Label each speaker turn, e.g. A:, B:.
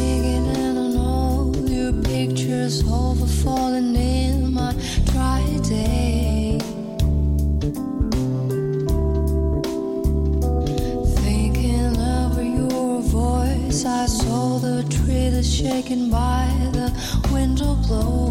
A: Digging in on all your pictures overfalling in my dry day. Thinking of your voice, I saw the tree that's shaken by the window blow.